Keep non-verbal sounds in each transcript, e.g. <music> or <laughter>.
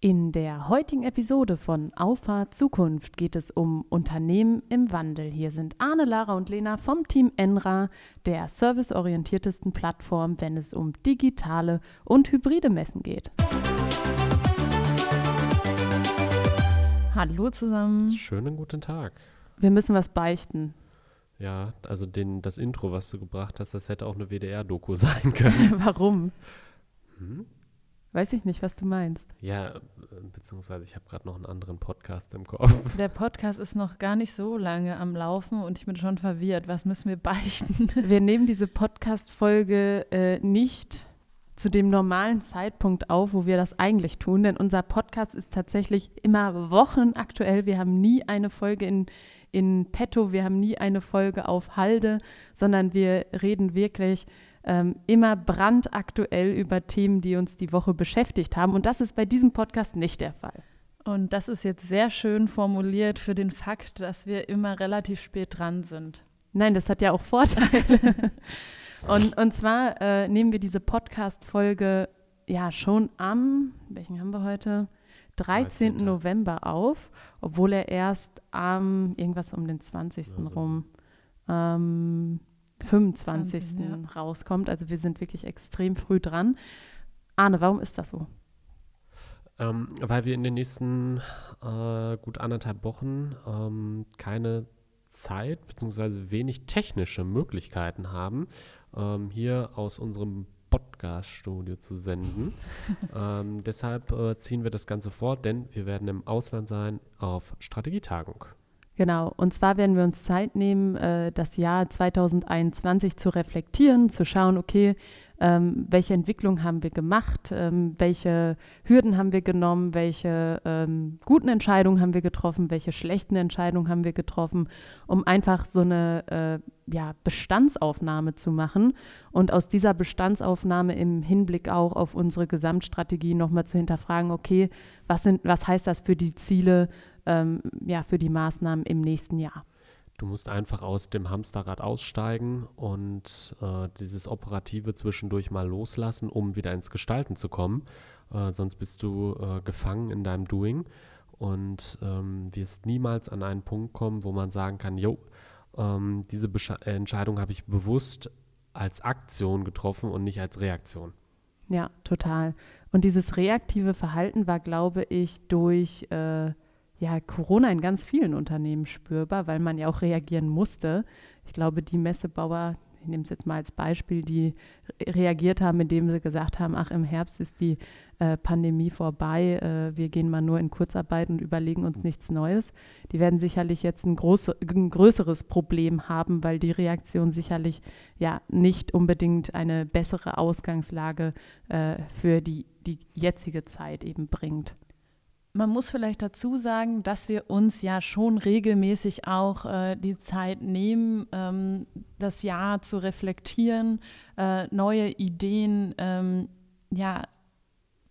In der heutigen Episode von Auffahrt Zukunft geht es um Unternehmen im Wandel. Hier sind Arne, Lara und Lena vom Team Enra, der serviceorientiertesten Plattform, wenn es um digitale und hybride Messen geht. Hallo zusammen. Schönen guten Tag. Wir müssen was beichten. Ja, also den, das Intro, was du gebracht hast, das hätte auch eine WDR-Doku <laughs> sein können. Warum? Hm? Weiß ich nicht, was du meinst. Ja, äh, beziehungsweise ich habe gerade noch einen anderen Podcast im Kopf. <laughs> Der Podcast ist noch gar nicht so lange am Laufen und ich bin schon verwirrt. Was müssen wir beichten? <laughs> Wir nehmen diese Podcast-Folge äh, nicht zu dem normalen Zeitpunkt auf, wo wir das eigentlich tun, denn unser Podcast ist tatsächlich immer wochenaktuell. Wir haben nie eine Folge in, in petto, wir haben nie eine Folge auf Halde, sondern wir reden wirklich ähm, immer brandaktuell über Themen, die uns die Woche beschäftigt haben. Und das ist bei diesem Podcast nicht der Fall. Und das ist jetzt sehr schön formuliert für den Fakt, dass wir immer relativ spät dran sind. Nein, das hat ja auch Vorteile. <laughs> und, und zwar äh, nehmen wir diese Podcast-Folge ja schon am, welchen haben wir heute? 13. 13. November auf, obwohl er erst am irgendwas um den 20. Also. rum ähm, 25. 20, ja. rauskommt. Also wir sind wirklich extrem früh dran. Arne, warum ist das so? Ähm, weil wir in den nächsten äh, gut anderthalb Wochen ähm, keine Zeit bzw. wenig technische Möglichkeiten haben, ähm, hier aus unserem Podcast-Studio zu senden. <laughs> ähm, deshalb äh, ziehen wir das Ganze vor, denn wir werden im Ausland sein auf Strategietagung. Genau, und zwar werden wir uns Zeit nehmen, äh, das Jahr 2021 zu reflektieren, zu schauen, okay, ähm, welche Entwicklung haben wir gemacht, ähm, welche Hürden haben wir genommen, welche ähm, guten Entscheidungen haben wir getroffen, welche schlechten Entscheidungen haben wir getroffen, um einfach so eine äh, ja, Bestandsaufnahme zu machen und aus dieser Bestandsaufnahme im Hinblick auch auf unsere Gesamtstrategie nochmal zu hinterfragen, okay, was, sind, was heißt das für die Ziele, ähm, ja, für die Maßnahmen im nächsten Jahr. Du musst einfach aus dem Hamsterrad aussteigen und äh, dieses Operative zwischendurch mal loslassen, um wieder ins Gestalten zu kommen. Äh, sonst bist du äh, gefangen in deinem Doing und ähm, wirst niemals an einen Punkt kommen, wo man sagen kann, jo, ähm, diese Besch Entscheidung habe ich bewusst als Aktion getroffen und nicht als Reaktion. Ja, total. Und dieses reaktive Verhalten war, glaube ich, durch äh, ja, Corona in ganz vielen Unternehmen spürbar, weil man ja auch reagieren musste. Ich glaube, die Messebauer, ich nehme es jetzt mal als Beispiel, die reagiert haben, indem sie gesagt haben, ach, im Herbst ist die äh, Pandemie vorbei, äh, wir gehen mal nur in Kurzarbeit und überlegen uns nichts Neues. Die werden sicherlich jetzt ein, groß, ein größeres Problem haben, weil die Reaktion sicherlich ja nicht unbedingt eine bessere Ausgangslage äh, für die, die jetzige Zeit eben bringt. Man muss vielleicht dazu sagen, dass wir uns ja schon regelmäßig auch äh, die Zeit nehmen, ähm, das Jahr zu reflektieren, äh, neue Ideen ähm, ja,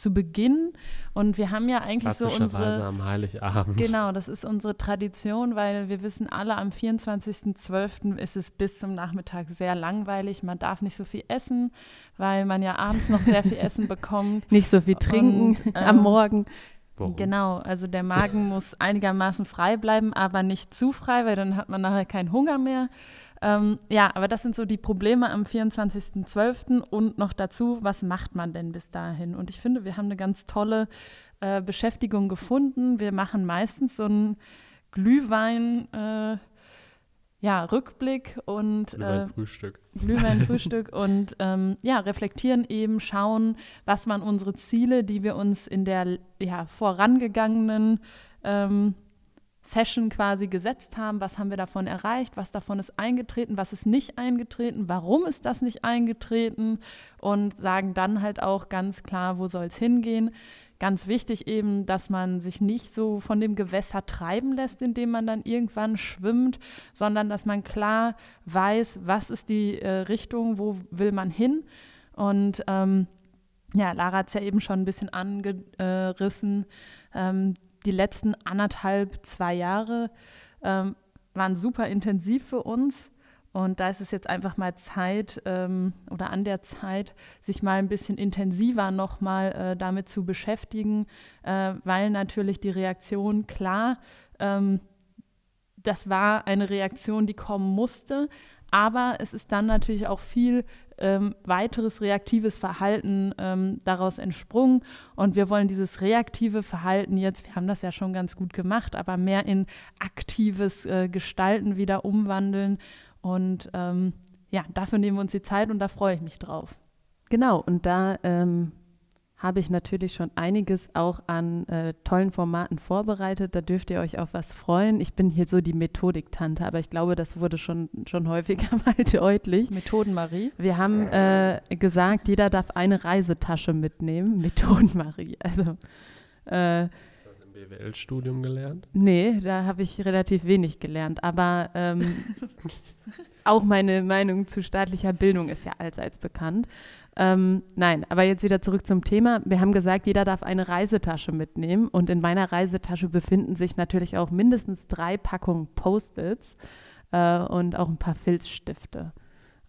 zu beginnen. Und wir haben ja eigentlich so unsere. am Heiligabend. Genau, das ist unsere Tradition, weil wir wissen alle, am 24.12. ist es bis zum Nachmittag sehr langweilig. Man darf nicht so viel essen, weil man ja abends noch sehr viel Essen <laughs> bekommt. Nicht so viel trinken Und, ähm, <laughs> am Morgen. Warum? Genau, also der Magen muss einigermaßen frei bleiben, aber nicht zu frei, weil dann hat man nachher keinen Hunger mehr. Ähm, ja, aber das sind so die Probleme am 24.12. und noch dazu, was macht man denn bis dahin? Und ich finde, wir haben eine ganz tolle äh, Beschäftigung gefunden. Wir machen meistens so einen Glühwein. Äh, ja, Rückblick und Glühwein-Frühstück. Äh, Glühwein-Frühstück <laughs> und ähm, ja, reflektieren eben, schauen, was waren unsere Ziele, die wir uns in der ja, vorangegangenen ähm, Session quasi gesetzt haben, was haben wir davon erreicht, was davon ist eingetreten, was ist nicht eingetreten, warum ist das nicht eingetreten? Und sagen dann halt auch ganz klar, wo soll es hingehen ganz wichtig eben, dass man sich nicht so von dem Gewässer treiben lässt, indem man dann irgendwann schwimmt, sondern dass man klar weiß, was ist die äh, Richtung, wo will man hin. Und ähm, ja, Lara hat es ja eben schon ein bisschen angerissen. Ähm, die letzten anderthalb, zwei Jahre ähm, waren super intensiv für uns. Und da ist es jetzt einfach mal Zeit ähm, oder an der Zeit, sich mal ein bisschen intensiver nochmal äh, damit zu beschäftigen, äh, weil natürlich die Reaktion klar, ähm, das war eine Reaktion, die kommen musste, aber es ist dann natürlich auch viel ähm, weiteres reaktives Verhalten ähm, daraus entsprungen. Und wir wollen dieses reaktive Verhalten jetzt, wir haben das ja schon ganz gut gemacht, aber mehr in aktives äh, Gestalten wieder umwandeln. Und ähm, ja, dafür nehmen wir uns die Zeit und da freue ich mich drauf. Genau, und da ähm, habe ich natürlich schon einiges auch an äh, tollen Formaten vorbereitet. Da dürft ihr euch auf was freuen. Ich bin hier so die Methodik-Tante, aber ich glaube, das wurde schon, schon häufiger <laughs> mal deutlich. Methoden-Marie. Wir haben äh, gesagt, jeder darf eine Reisetasche mitnehmen. Methoden-Marie. Also äh, BWL-Studium gelernt? Nee, da habe ich relativ wenig gelernt. Aber ähm, <laughs> auch meine Meinung zu staatlicher Bildung ist ja allseits bekannt. Ähm, nein, aber jetzt wieder zurück zum Thema. Wir haben gesagt, jeder darf eine Reisetasche mitnehmen und in meiner Reisetasche befinden sich natürlich auch mindestens drei Packungen Post-its äh, und auch ein paar Filzstifte.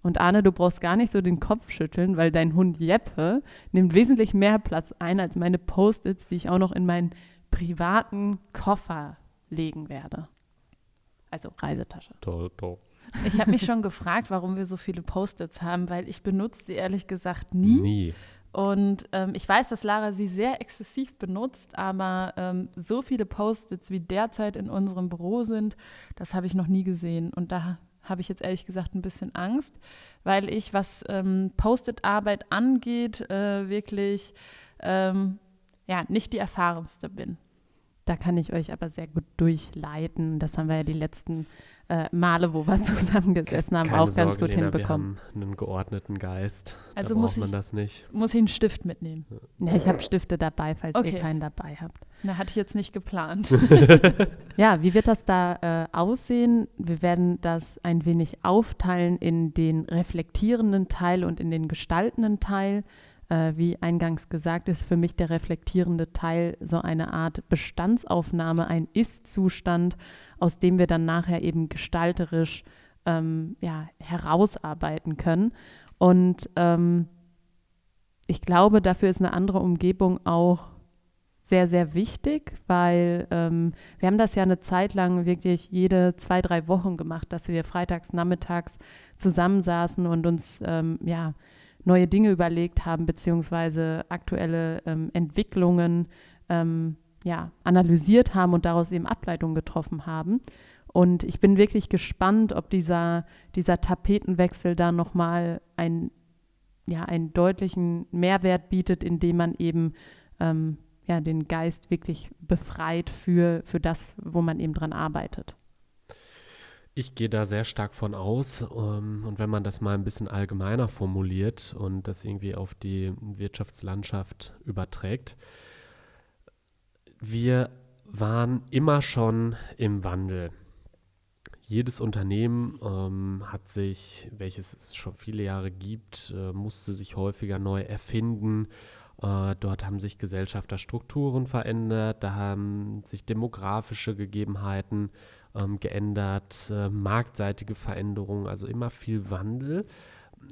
Und Arne, du brauchst gar nicht so den Kopf schütteln, weil dein Hund Jeppe nimmt wesentlich mehr Platz ein als meine Post-its, die ich auch noch in meinen privaten Koffer legen werde. Also Reisetasche. Toll, toll. Ich habe mich schon <laughs> gefragt, warum wir so viele Post-its haben, weil ich benutze die ehrlich gesagt nie. Nie. Und ähm, ich weiß, dass Lara sie sehr exzessiv benutzt, aber ähm, so viele Post-its wie derzeit in unserem Büro sind, das habe ich noch nie gesehen. Und da habe ich jetzt ehrlich gesagt ein bisschen Angst, weil ich, was ähm, Post-it-Arbeit angeht, äh, wirklich ähm, ja, nicht die erfahrenste bin. Da kann ich euch aber sehr gut durchleiten. Das haben wir ja die letzten äh, Male, wo wir <laughs> zusammengesessen haben, Keine auch ganz Sorge, gut Lena, hinbekommen. Wir haben einen geordneten Geist. Also da muss braucht man ich, das nicht. Muss ich einen Stift mitnehmen? Ja, ich habe Stifte dabei, falls Okay. ihr keinen dabei habt. Na, hatte ich jetzt nicht geplant. <laughs> Ja, wie wird das da äh, aussehen? Wir werden das ein wenig aufteilen in den reflektierenden Teil und in den gestaltenden Teil. Äh, wie eingangs gesagt, ist für mich der reflektierende Teil so eine Art Bestandsaufnahme, ein Ist-Zustand, aus dem wir dann nachher eben gestalterisch ähm, ja, herausarbeiten können. Und ähm, ich glaube, dafür ist eine andere Umgebung auch sehr, sehr wichtig, weil ähm, wir haben das ja eine Zeit lang wirklich jede zwei, drei Wochen gemacht, dass wir freitags, nachmittags zusammensaßen und uns ähm, ja, neue Dinge überlegt haben, beziehungsweise aktuelle ähm, Entwicklungen ähm, ja, analysiert haben und daraus eben Ableitungen getroffen haben. Und ich bin wirklich gespannt, ob dieser, dieser Tapetenwechsel da nochmal ein, ja, einen deutlichen Mehrwert bietet, indem man eben ähm, ja, den Geist wirklich befreit für, für das, wo man eben dran arbeitet. Ich gehe da sehr stark von aus. Ähm, und wenn man das mal ein bisschen allgemeiner formuliert und das irgendwie auf die Wirtschaftslandschaft überträgt, wir waren immer schon im Wandel. Jedes Unternehmen ähm, hat sich, welches es schon viele Jahre gibt, äh, musste sich häufiger neu erfinden. Äh, dort haben sich Gesellschafterstrukturen verändert, da haben sich demografische Gegebenheiten ähm, geändert, äh, marktseitige Veränderungen, also immer viel Wandel,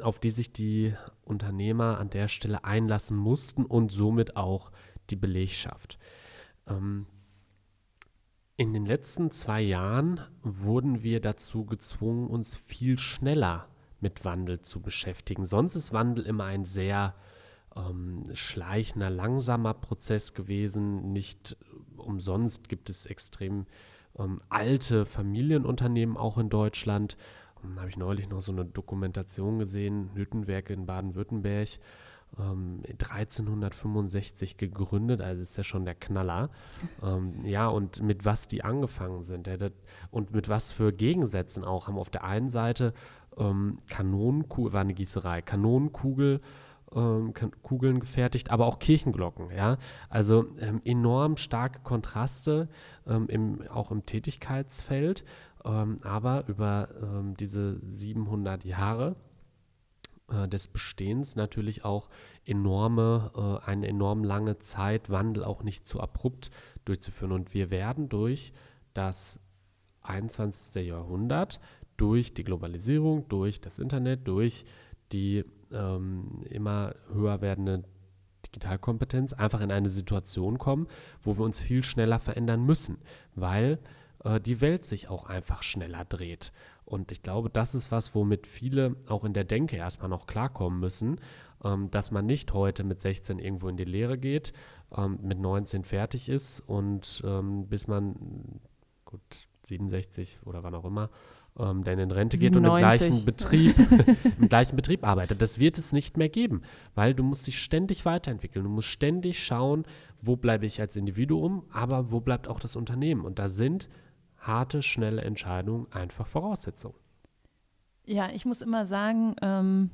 auf die sich die Unternehmer an der Stelle einlassen mussten und somit auch die Belegschaft. Ähm, in den letzten zwei Jahren wurden wir dazu gezwungen, uns viel schneller mit Wandel zu beschäftigen. Sonst ist Wandel immer ein sehr ähm, schleichender, langsamer Prozess gewesen. Nicht umsonst gibt es extrem ähm, alte Familienunternehmen auch in Deutschland. Da habe ich neulich noch so eine Dokumentation gesehen, Hüttenwerke in Baden-Württemberg. 1365 ähm, gegründet, also ist ja schon der Knaller. Ähm, ja, und mit was die angefangen sind ja, das, und mit was für Gegensätzen auch haben auf der einen Seite ähm, Kanonenkugel, war eine Gießerei, Kanonenkugel, ähm, Kugeln gefertigt, aber auch Kirchenglocken, ja. Also ähm, enorm starke Kontraste, ähm, im, auch im Tätigkeitsfeld, aber über diese 700 Jahre äh, des Bestehens natürlich auch enorme, äh, eine enorm lange Zeit Wandel auch nicht zu abrupt durchzuführen. Und wir werden durch das 21. Jahrhundert durch die Globalisierung, durch das Internet, durch die ähm, immer höher werdende Digitalkompetenz einfach in eine Situation kommen, wo wir uns viel schneller verändern müssen, weil äh, die Welt sich auch einfach schneller dreht. Und ich glaube, das ist was, womit viele auch in der Denke erstmal noch klarkommen müssen, ähm, dass man nicht heute mit 16 irgendwo in die Lehre geht, ähm, mit 19 fertig ist und ähm, bis man, gut, 67 oder wann auch immer, ähm, der in Rente 97. geht und im gleichen Betrieb, <laughs> im gleichen Betrieb arbeitet. Das wird es nicht mehr geben, weil du musst dich ständig weiterentwickeln. Du musst ständig schauen, wo bleibe ich als Individuum, aber wo bleibt auch das Unternehmen. Und da sind harte, schnelle Entscheidungen einfach Voraussetzungen. Ja, ich muss immer sagen, ähm,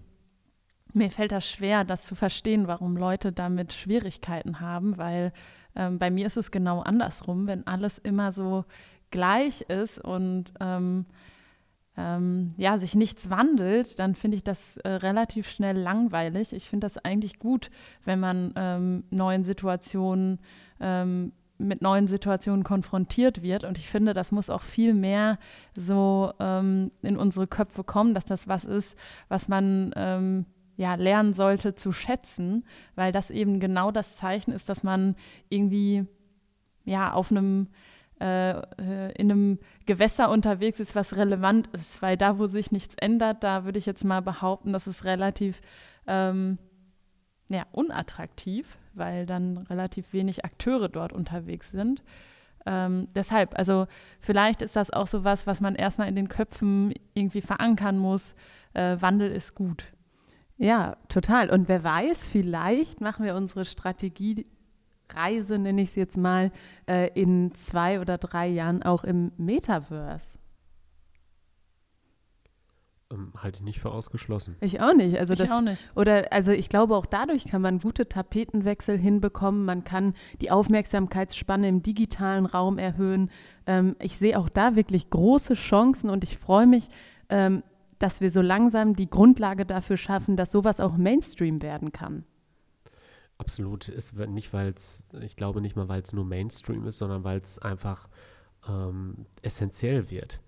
mir fällt das schwer, das zu verstehen, warum Leute damit Schwierigkeiten haben, weil ähm, bei mir ist es genau andersrum, wenn alles immer so gleich ist und ähm, ähm, ja, sich nichts wandelt, dann finde ich das äh, relativ schnell langweilig. Ich finde das eigentlich gut, wenn man ähm, neuen Situationen ähm, mit neuen Situationen konfrontiert wird. Und ich finde, das muss auch viel mehr so ähm, in unsere Köpfe kommen, dass das was ist, was man ähm, ja, lernen sollte zu schätzen, weil das eben genau das Zeichen ist, dass man irgendwie ja auf einem äh, äh in einem Gewässer unterwegs ist, was relevant ist, weil da, wo sich nichts ändert, da würde ich jetzt mal behaupten, das ist relativ ähm, ja, unattraktiv weil dann relativ wenig Akteure dort unterwegs sind. Ähm, deshalb, also vielleicht ist das auch so was, was man erstmal in den Köpfen irgendwie verankern muss. Äh, Wandel ist gut. Ja, total. Und wer weiß, vielleicht machen wir unsere Strategiereise, nenne ich es jetzt mal, äh, in zwei oder drei Jahren auch im Metaverse. Ähm, halte ich nicht für ausgeschlossen. Ich auch nicht. Also ich das, auch nicht. Oder also ich glaube auch dadurch kann man gute Tapetenwechsel hinbekommen. Man kann die Aufmerksamkeitsspanne im digitalen Raum erhöhen. Ähm, ich sehe auch da wirklich große Chancen und ich freue mich, ähm, dass wir so langsam die Grundlage dafür schaffen, dass sowas auch Mainstream werden kann. Absolut. Ist nicht, weil es, ich glaube nicht mal, weil es nur Mainstream ist, sondern weil es einfach ähm, essentiell wird.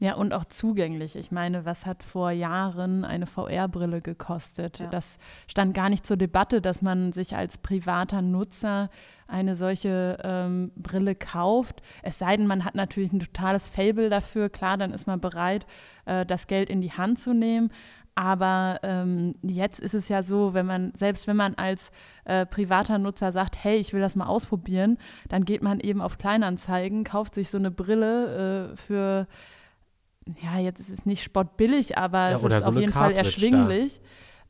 Ja, und auch zugänglich. Ich meine, was hat vor Jahren eine VR-Brille gekostet? Ja. Das stand gar nicht zur Debatte, dass man sich als privater Nutzer eine solche ähm, Brille kauft. Es sei denn, man hat natürlich ein totales Fable dafür. Klar, dann ist man bereit, äh, das Geld in die Hand zu nehmen. Aber ähm, jetzt ist es ja so, wenn man, selbst wenn man als äh, privater Nutzer sagt, hey, ich will das mal ausprobieren, dann geht man eben auf Kleinanzeigen, kauft sich so eine Brille äh, für ja, jetzt ist es nicht spottbillig, aber ja, es ist so auf jeden Fall erschwinglich.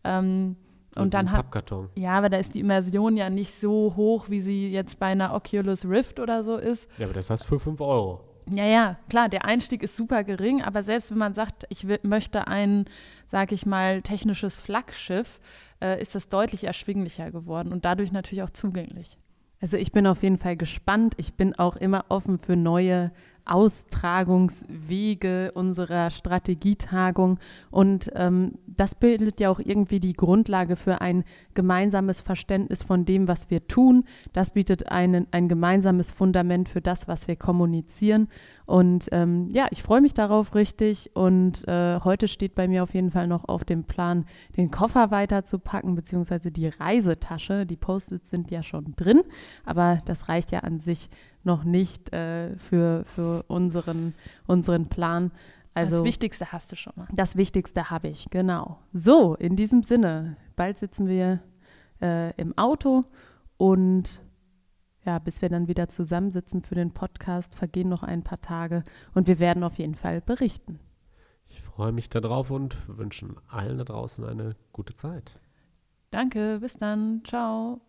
Ähm, so und dann hat ja, aber da ist die Immersion ja nicht so hoch, wie sie jetzt bei einer Oculus Rift oder so ist. Ja, aber das heißt für 5 Euro. Ja, ja, klar, der Einstieg ist super gering, aber selbst wenn man sagt, ich möchte ein, sag ich mal, technisches Flaggschiff, äh, ist das deutlich erschwinglicher geworden und dadurch natürlich auch zugänglich. Also ich bin auf jeden Fall gespannt. Ich bin auch immer offen für neue Austragungswege unserer Strategietagung. Und ähm, das bildet ja auch irgendwie die Grundlage für ein gemeinsames Verständnis von dem, was wir tun. Das bietet einen, ein gemeinsames Fundament für das, was wir kommunizieren. Und ähm, ja, ich freue mich darauf richtig. Und äh, heute steht bei mir auf jeden Fall noch auf dem Plan, den Koffer weiterzupacken, beziehungsweise die Reisetasche. Die Post-its sind ja schon drin, aber das reicht ja an sich noch nicht äh, für, für unseren, unseren Plan. Also, das Wichtigste hast du schon mal. Das Wichtigste habe ich, genau. So, in diesem Sinne, bald sitzen wir äh, im Auto und ja, bis wir dann wieder zusammensitzen für den Podcast, vergehen noch ein paar Tage und wir werden auf jeden Fall berichten. Ich freue mich darauf und wünsche allen da draußen eine gute Zeit. Danke, bis dann. Ciao.